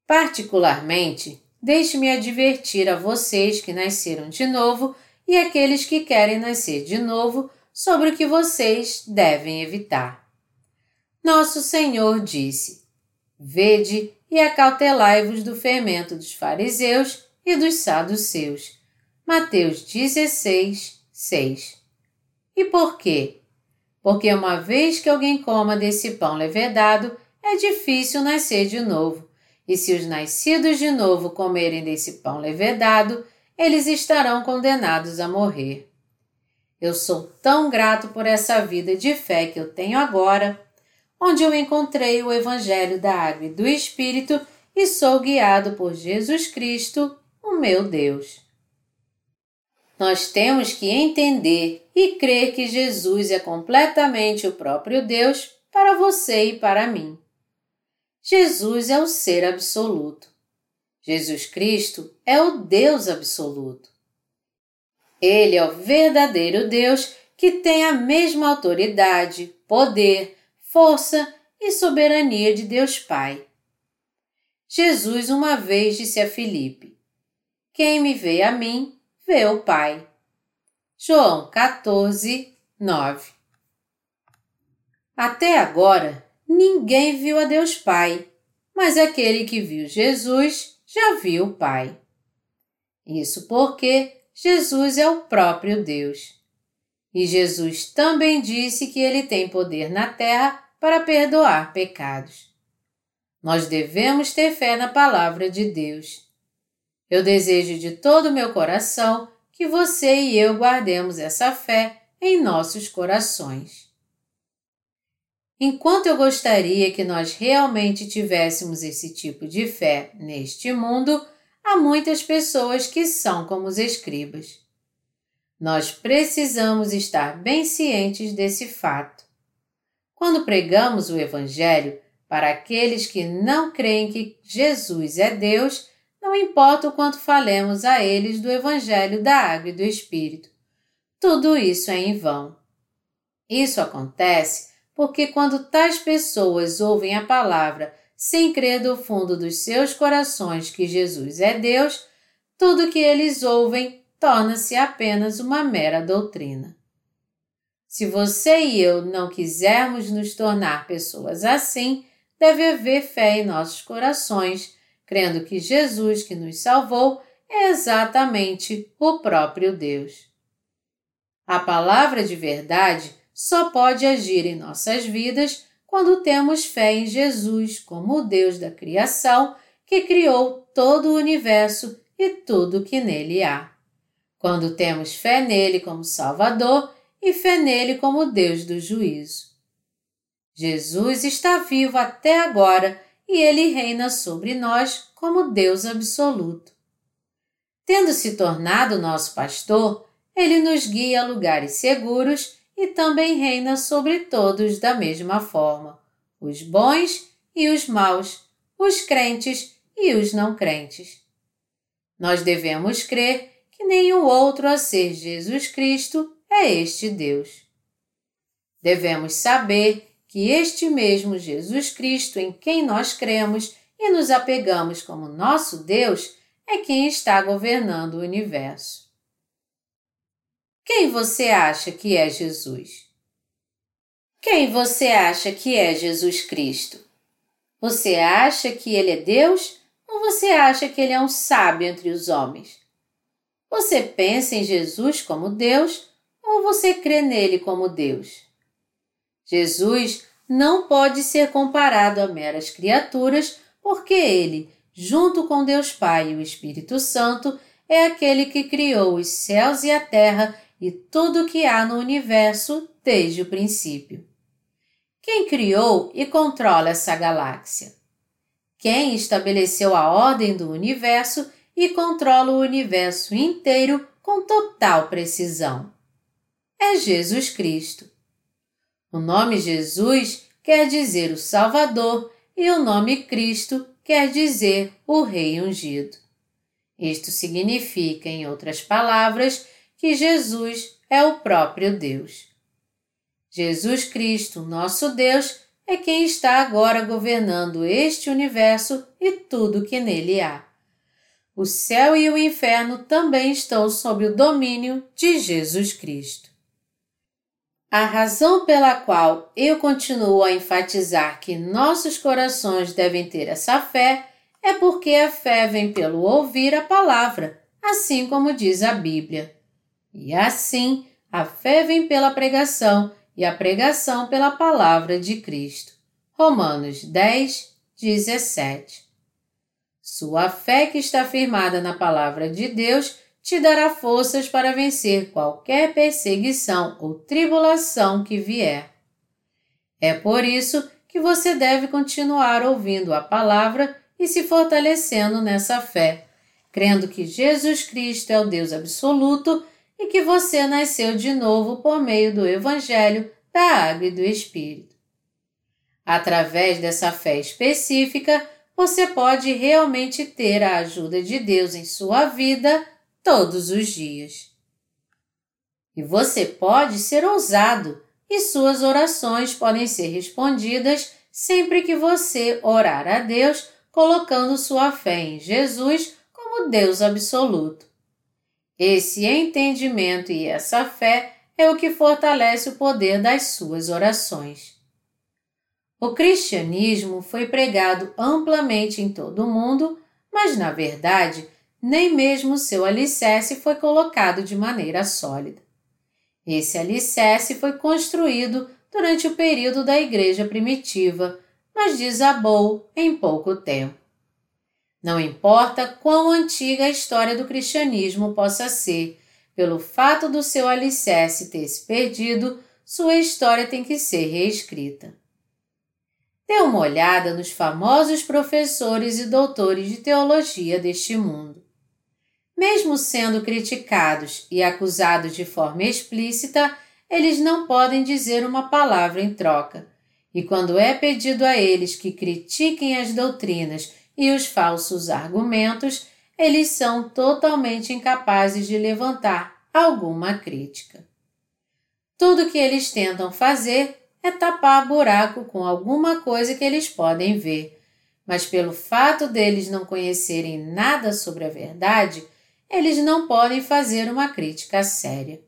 Particularmente, deixe-me advertir a vocês que nasceram de novo e aqueles que querem nascer de novo sobre o que vocês devem evitar. Nosso Senhor disse: Vede e acautelai-vos do fermento dos fariseus e dos saduceus. Mateus 16, 6. E por quê? Porque uma vez que alguém coma desse pão levedado, é difícil nascer de novo. E se os nascidos de novo comerem desse pão levedado, eles estarão condenados a morrer. Eu sou tão grato por essa vida de fé que eu tenho agora onde eu encontrei o Evangelho da Água e do Espírito e sou guiado por Jesus Cristo, o meu Deus. Nós temos que entender e crer que Jesus é completamente o próprio Deus para você e para mim. Jesus é o Ser absoluto. Jesus Cristo é o Deus absoluto. Ele é o verdadeiro Deus que tem a mesma autoridade, poder, força e soberania de Deus Pai. Jesus uma vez disse a Filipe: Quem me vê a mim, vê o Pai. João 14, 9 Até agora, ninguém viu a Deus Pai, mas aquele que viu Jesus já viu o Pai. Isso porque Jesus é o próprio Deus. E Jesus também disse que ele tem poder na terra para perdoar pecados. Nós devemos ter fé na palavra de Deus. Eu desejo de todo o meu coração que você e eu guardemos essa fé em nossos corações. Enquanto eu gostaria que nós realmente tivéssemos esse tipo de fé neste mundo, há muitas pessoas que são como os escribas. Nós precisamos estar bem cientes desse fato. Quando pregamos o Evangelho para aqueles que não creem que Jesus é Deus, não importa o quanto falemos a eles do Evangelho da Água e do Espírito. Tudo isso é em vão. Isso acontece porque quando tais pessoas ouvem a palavra sem crer do fundo dos seus corações que Jesus é Deus, tudo que eles ouvem torna-se apenas uma mera doutrina. Se você e eu não quisermos nos tornar pessoas assim, deve haver fé em nossos corações, crendo que Jesus que nos salvou é exatamente o próprio Deus. A palavra de verdade só pode agir em nossas vidas quando temos fé em Jesus como o Deus da criação que criou todo o universo e tudo que nele há quando temos fé nele como Salvador e fé nele como Deus do juízo. Jesus está vivo até agora e ele reina sobre nós como Deus absoluto. Tendo se tornado nosso pastor, ele nos guia a lugares seguros e também reina sobre todos da mesma forma, os bons e os maus, os crentes e os não crentes. Nós devemos crer que nenhum outro a ser Jesus Cristo é este Deus. Devemos saber que este mesmo Jesus Cristo em quem nós cremos e nos apegamos como nosso Deus é quem está governando o universo. Quem você acha que é Jesus? Quem você acha que é Jesus Cristo? Você acha que ele é Deus ou você acha que ele é um sábio entre os homens? Você pensa em Jesus como Deus ou você crê nele como Deus? Jesus não pode ser comparado a meras criaturas, porque ele, junto com Deus Pai e o Espírito Santo, é aquele que criou os céus e a terra e tudo o que há no universo desde o princípio. Quem criou e controla essa galáxia? Quem estabeleceu a ordem do universo e controla o universo inteiro com total precisão. É Jesus Cristo. O nome Jesus quer dizer o Salvador e o nome Cristo quer dizer o Rei ungido. Isto significa, em outras palavras, que Jesus é o próprio Deus. Jesus Cristo, nosso Deus, é quem está agora governando este universo e tudo que nele há o céu e o inferno também estão sob o domínio de Jesus Cristo. A razão pela qual eu continuo a enfatizar que nossos corações devem ter essa fé é porque a fé vem pelo ouvir a palavra, assim como diz a Bíblia. E assim, a fé vem pela pregação e a pregação pela palavra de Cristo. Romanos 10, 17. Sua fé que está firmada na palavra de Deus te dará forças para vencer qualquer perseguição ou tribulação que vier. É por isso que você deve continuar ouvindo a palavra e se fortalecendo nessa fé, crendo que Jesus Cristo é o Deus absoluto e que você nasceu de novo por meio do Evangelho da Água e do Espírito. Através dessa fé específica, você pode realmente ter a ajuda de Deus em sua vida todos os dias. E você pode ser ousado e suas orações podem ser respondidas sempre que você orar a Deus colocando sua fé em Jesus como Deus absoluto. Esse entendimento e essa fé é o que fortalece o poder das suas orações. O cristianismo foi pregado amplamente em todo o mundo, mas na verdade, nem mesmo seu alicerce foi colocado de maneira sólida. Esse alicerce foi construído durante o período da Igreja primitiva, mas desabou em pouco tempo. Não importa quão antiga a história do cristianismo possa ser, pelo fato do seu alicerce ter se perdido, sua história tem que ser reescrita. Dê uma olhada nos famosos professores e doutores de teologia deste mundo. Mesmo sendo criticados e acusados de forma explícita, eles não podem dizer uma palavra em troca. E quando é pedido a eles que critiquem as doutrinas e os falsos argumentos, eles são totalmente incapazes de levantar alguma crítica. Tudo que eles tentam fazer é tapar buraco com alguma coisa que eles podem ver, mas pelo fato deles não conhecerem nada sobre a verdade, eles não podem fazer uma crítica séria.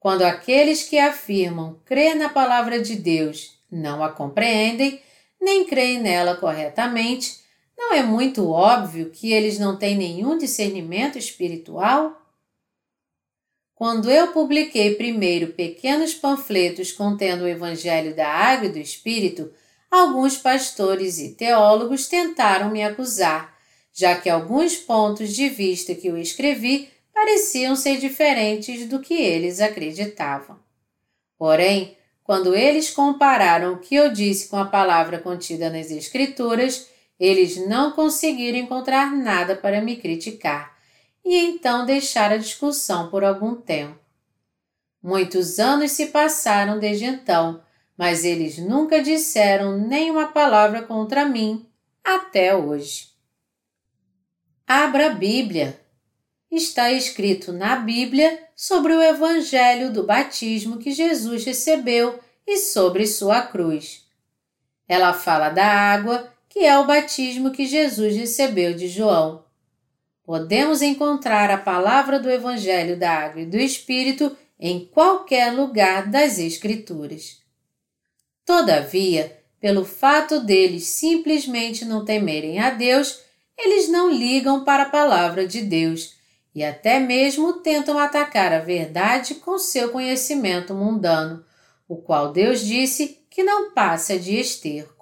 Quando aqueles que afirmam crer na palavra de Deus não a compreendem, nem creem nela corretamente, não é muito óbvio que eles não têm nenhum discernimento espiritual? Quando eu publiquei primeiro pequenos panfletos contendo o Evangelho da Água e do Espírito, alguns pastores e teólogos tentaram me acusar, já que alguns pontos de vista que eu escrevi pareciam ser diferentes do que eles acreditavam. Porém, quando eles compararam o que eu disse com a palavra contida nas Escrituras, eles não conseguiram encontrar nada para me criticar e então deixaram a discussão por algum tempo. Muitos anos se passaram desde então, mas eles nunca disseram nenhuma palavra contra mim até hoje. Abra a Bíblia. Está escrito na Bíblia sobre o Evangelho do batismo que Jesus recebeu e sobre sua cruz. Ela fala da água que é o batismo que Jesus recebeu de João. Podemos encontrar a palavra do Evangelho da Água e do Espírito em qualquer lugar das Escrituras. Todavia, pelo fato deles simplesmente não temerem a Deus, eles não ligam para a palavra de Deus e até mesmo tentam atacar a verdade com seu conhecimento mundano, o qual Deus disse que não passa de esterco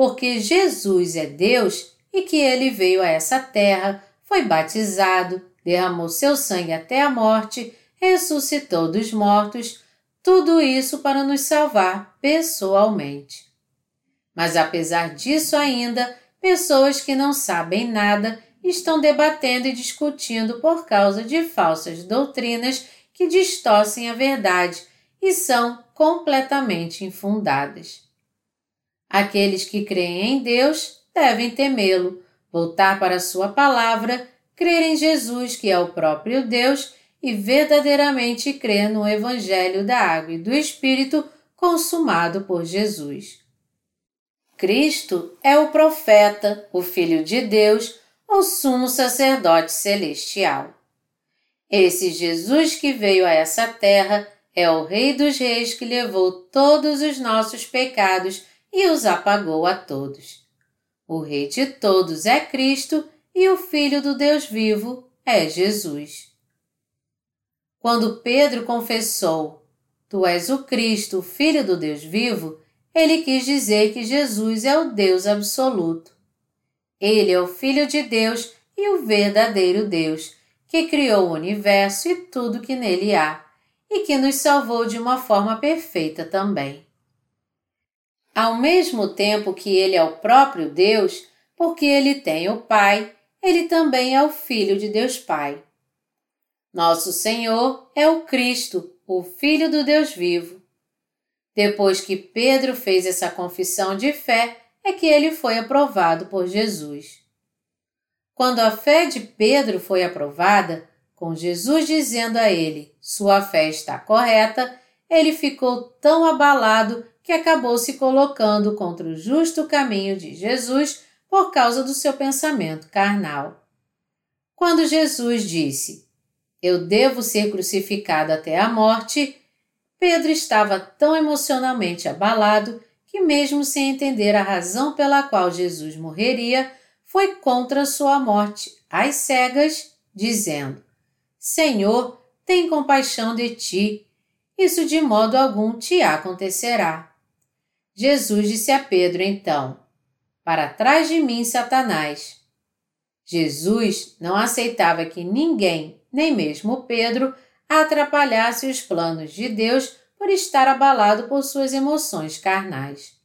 porque Jesus é Deus e que ele veio a essa terra, foi batizado, derramou seu sangue até a morte, ressuscitou dos mortos, tudo isso para nos salvar pessoalmente. Mas apesar disso ainda, pessoas que não sabem nada estão debatendo e discutindo por causa de falsas doutrinas que distorcem a verdade e são completamente infundadas. Aqueles que creem em Deus devem temê-lo, voltar para Sua palavra, crer em Jesus, que é o próprio Deus, e verdadeiramente crer no Evangelho da Água e do Espírito consumado por Jesus. Cristo é o profeta, o Filho de Deus, o sumo sacerdote celestial. Esse Jesus que veio a essa terra é o Rei dos Reis que levou todos os nossos pecados e os apagou a todos. O Rei de todos é Cristo e o Filho do Deus vivo é Jesus. Quando Pedro confessou: Tu és o Cristo, o Filho do Deus vivo, ele quis dizer que Jesus é o Deus absoluto. Ele é o Filho de Deus e o verdadeiro Deus, que criou o universo e tudo que nele há, e que nos salvou de uma forma perfeita também. Ao mesmo tempo que ele é o próprio Deus, porque ele tem o Pai, ele também é o Filho de Deus Pai. Nosso Senhor é o Cristo, o Filho do Deus vivo. Depois que Pedro fez essa confissão de fé, é que ele foi aprovado por Jesus. Quando a fé de Pedro foi aprovada, com Jesus dizendo a ele: Sua fé está correta, ele ficou tão abalado que acabou se colocando contra o justo caminho de Jesus por causa do seu pensamento carnal. Quando Jesus disse: Eu devo ser crucificado até a morte, Pedro estava tão emocionalmente abalado que, mesmo sem entender a razão pela qual Jesus morreria, foi contra sua morte, às cegas, dizendo: Senhor, tem compaixão de ti. Isso de modo algum te acontecerá. Jesus disse a Pedro então: Para trás de mim, Satanás. Jesus não aceitava que ninguém, nem mesmo Pedro, atrapalhasse os planos de Deus por estar abalado por suas emoções carnais.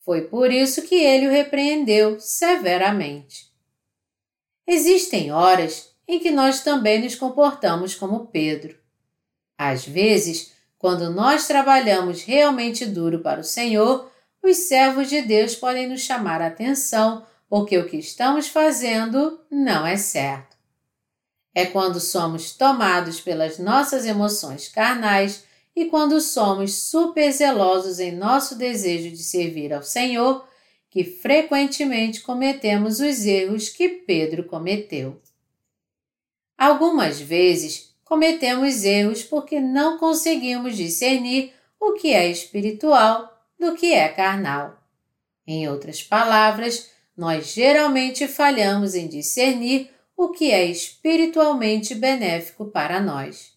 Foi por isso que ele o repreendeu severamente. Existem horas em que nós também nos comportamos como Pedro. Às vezes, quando nós trabalhamos realmente duro para o Senhor, os servos de Deus podem nos chamar a atenção porque o que estamos fazendo não é certo. É quando somos tomados pelas nossas emoções carnais e quando somos super zelosos em nosso desejo de servir ao Senhor que frequentemente cometemos os erros que Pedro cometeu. Algumas vezes cometemos erros porque não conseguimos discernir o que é espiritual do que é carnal. Em outras palavras, nós geralmente falhamos em discernir o que é espiritualmente benéfico para nós.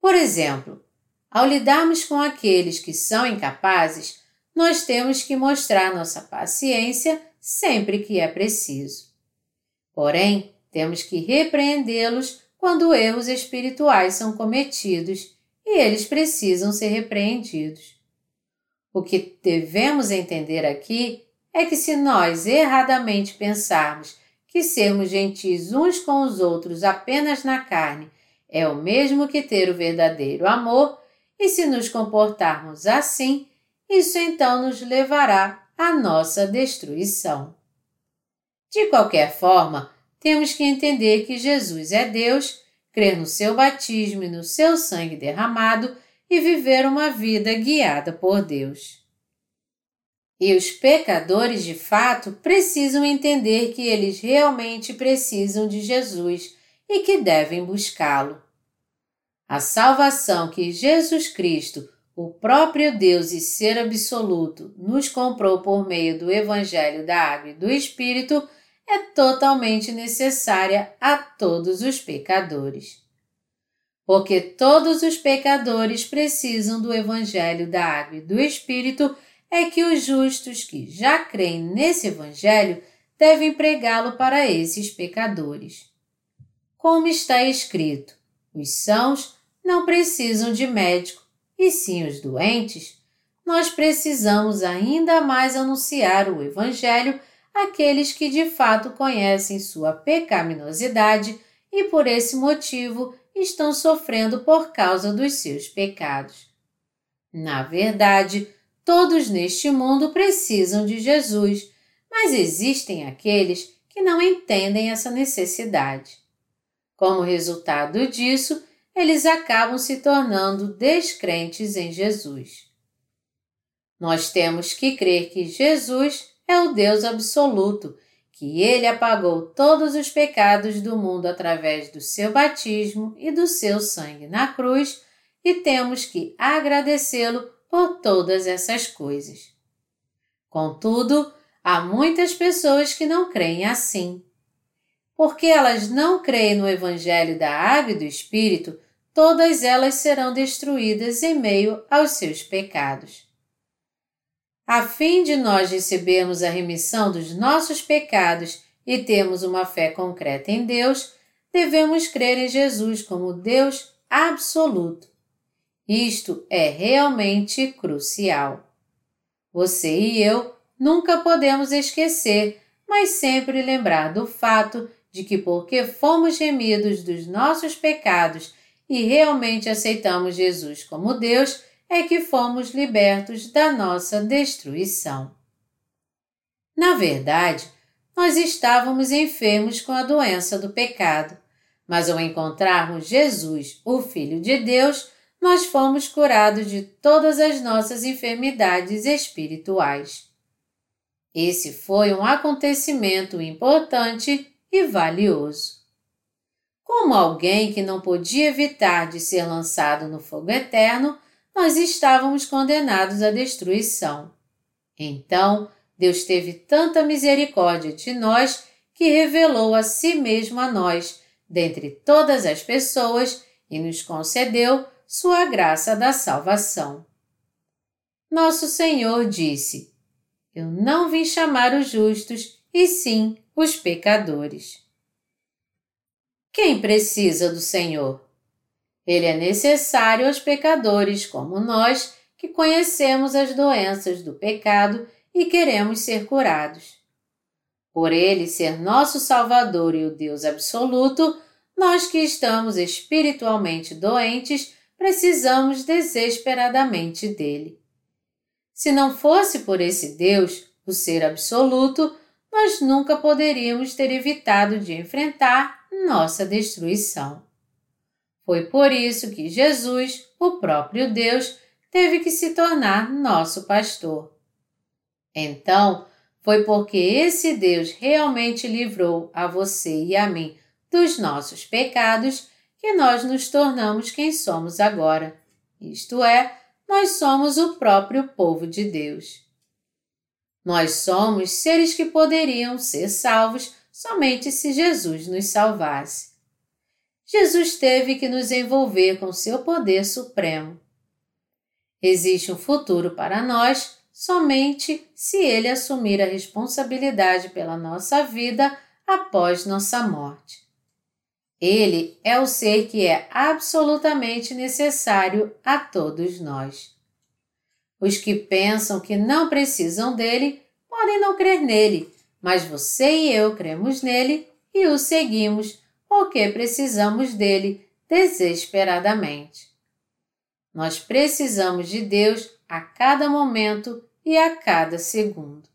Por exemplo, ao lidarmos com aqueles que são incapazes, nós temos que mostrar nossa paciência sempre que é preciso. Porém, temos que repreendê-los quando erros espirituais são cometidos e eles precisam ser repreendidos. O que devemos entender aqui é que se nós erradamente pensarmos que sermos gentis uns com os outros apenas na carne é o mesmo que ter o verdadeiro amor, e se nos comportarmos assim, isso então nos levará à nossa destruição. De qualquer forma, temos que entender que Jesus é Deus, crer no seu batismo e no seu sangue derramado e viver uma vida guiada por Deus. E os pecadores de fato precisam entender que eles realmente precisam de Jesus e que devem buscá-lo. A salvação que Jesus Cristo, o próprio Deus e Ser absoluto, nos comprou por meio do Evangelho da Água e do Espírito é totalmente necessária a todos os pecadores. Porque todos os pecadores precisam do Evangelho da Água e do Espírito é que os justos que já creem nesse Evangelho devem pregá-lo para esses pecadores. Como está escrito, os sãos não precisam de médico, e sim os doentes. Nós precisamos ainda mais anunciar o Evangelho àqueles que de fato conhecem sua pecaminosidade e por esse motivo estão sofrendo por causa dos seus pecados. Na verdade, Todos neste mundo precisam de Jesus, mas existem aqueles que não entendem essa necessidade. Como resultado disso, eles acabam se tornando descrentes em Jesus. Nós temos que crer que Jesus é o Deus absoluto, que ele apagou todos os pecados do mundo através do seu batismo e do seu sangue na cruz, e temos que agradecê-lo por todas essas coisas. Contudo, há muitas pessoas que não creem assim. Porque elas não creem no Evangelho da Água e do Espírito, todas elas serão destruídas em meio aos seus pecados. A fim de nós recebermos a remissão dos nossos pecados e termos uma fé concreta em Deus, devemos crer em Jesus como Deus absoluto, isto é realmente crucial. Você e eu nunca podemos esquecer, mas sempre lembrar do fato de que, porque fomos remidos dos nossos pecados e realmente aceitamos Jesus como Deus, é que fomos libertos da nossa destruição. Na verdade, nós estávamos enfermos com a doença do pecado, mas ao encontrarmos Jesus, o Filho de Deus, nós fomos curados de todas as nossas enfermidades espirituais. Esse foi um acontecimento importante e valioso. Como alguém que não podia evitar de ser lançado no fogo eterno, nós estávamos condenados à destruição. Então, Deus teve tanta misericórdia de nós que revelou a si mesmo a nós, dentre todas as pessoas, e nos concedeu sua graça da salvação. Nosso Senhor disse: Eu não vim chamar os justos, e sim os pecadores. Quem precisa do Senhor? Ele é necessário aos pecadores como nós, que conhecemos as doenças do pecado e queremos ser curados. Por ele ser nosso Salvador e o Deus absoluto, nós que estamos espiritualmente doentes precisamos desesperadamente dele. Se não fosse por esse Deus, o ser absoluto, nós nunca poderíamos ter evitado de enfrentar nossa destruição. Foi por isso que Jesus, o próprio Deus, teve que se tornar nosso pastor. Então, foi porque esse Deus realmente livrou a você e a mim dos nossos pecados que nós nos tornamos quem somos agora. Isto é, nós somos o próprio povo de Deus. Nós somos seres que poderiam ser salvos somente se Jesus nos salvasse. Jesus teve que nos envolver com seu poder supremo. Existe um futuro para nós somente se ele assumir a responsabilidade pela nossa vida após nossa morte. Ele é o ser que é absolutamente necessário a todos nós. Os que pensam que não precisam dele podem não crer nele, mas você e eu cremos nele e o seguimos porque precisamos dele desesperadamente. Nós precisamos de Deus a cada momento e a cada segundo.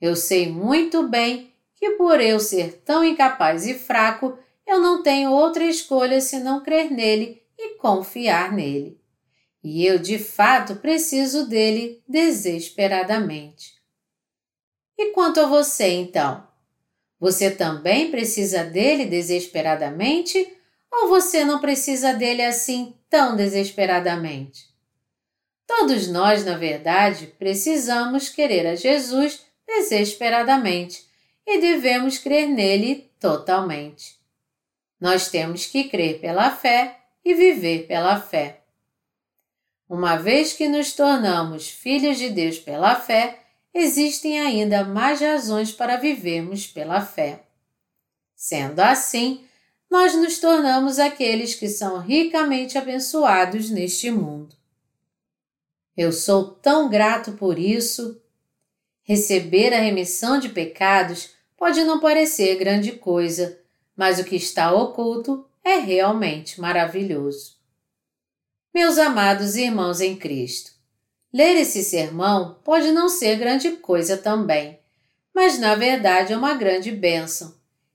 Eu sei muito bem que por eu ser tão incapaz e fraco, eu não tenho outra escolha senão crer nele e confiar nele. E eu de fato preciso dele desesperadamente. E quanto a você, então? Você também precisa dele desesperadamente ou você não precisa dele assim tão desesperadamente? Todos nós, na verdade, precisamos querer a Jesus desesperadamente e devemos crer nele totalmente. Nós temos que crer pela fé e viver pela fé. Uma vez que nos tornamos filhos de Deus pela fé, existem ainda mais razões para vivermos pela fé. Sendo assim, nós nos tornamos aqueles que são ricamente abençoados neste mundo. Eu sou tão grato por isso. Receber a remissão de pecados pode não parecer grande coisa, mas o que está oculto é realmente maravilhoso. Meus amados irmãos em Cristo, ler esse sermão pode não ser grande coisa também, mas na verdade é uma grande bênção.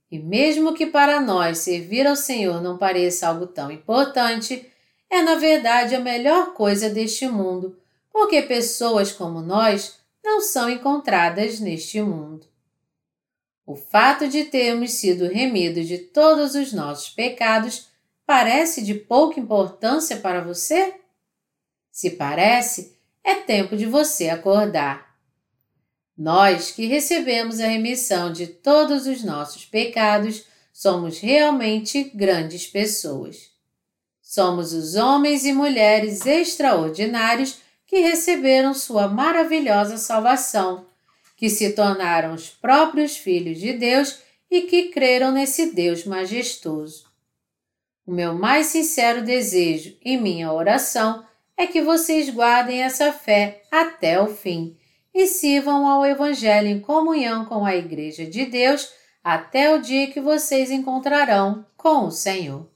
E mesmo que para nós servir ao Senhor não pareça algo tão importante, é na verdade a melhor coisa deste mundo porque pessoas como nós não são encontradas neste mundo. O fato de termos sido remidos de todos os nossos pecados parece de pouca importância para você? Se parece, é tempo de você acordar. Nós que recebemos a remissão de todos os nossos pecados somos realmente grandes pessoas. Somos os homens e mulheres extraordinários que receberam sua maravilhosa salvação, que se tornaram os próprios filhos de Deus e que creram nesse Deus majestoso. O meu mais sincero desejo e minha oração é que vocês guardem essa fé até o fim e sirvam ao Evangelho em comunhão com a Igreja de Deus até o dia que vocês encontrarão com o Senhor.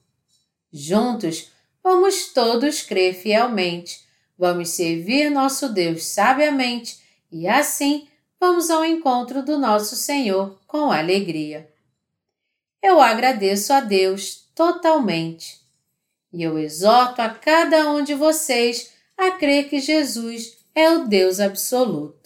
Juntos, vamos todos crer fielmente Vamos servir nosso Deus sabiamente e assim vamos ao encontro do nosso Senhor com alegria. Eu agradeço a Deus totalmente e eu exorto a cada um de vocês a crer que Jesus é o Deus absoluto.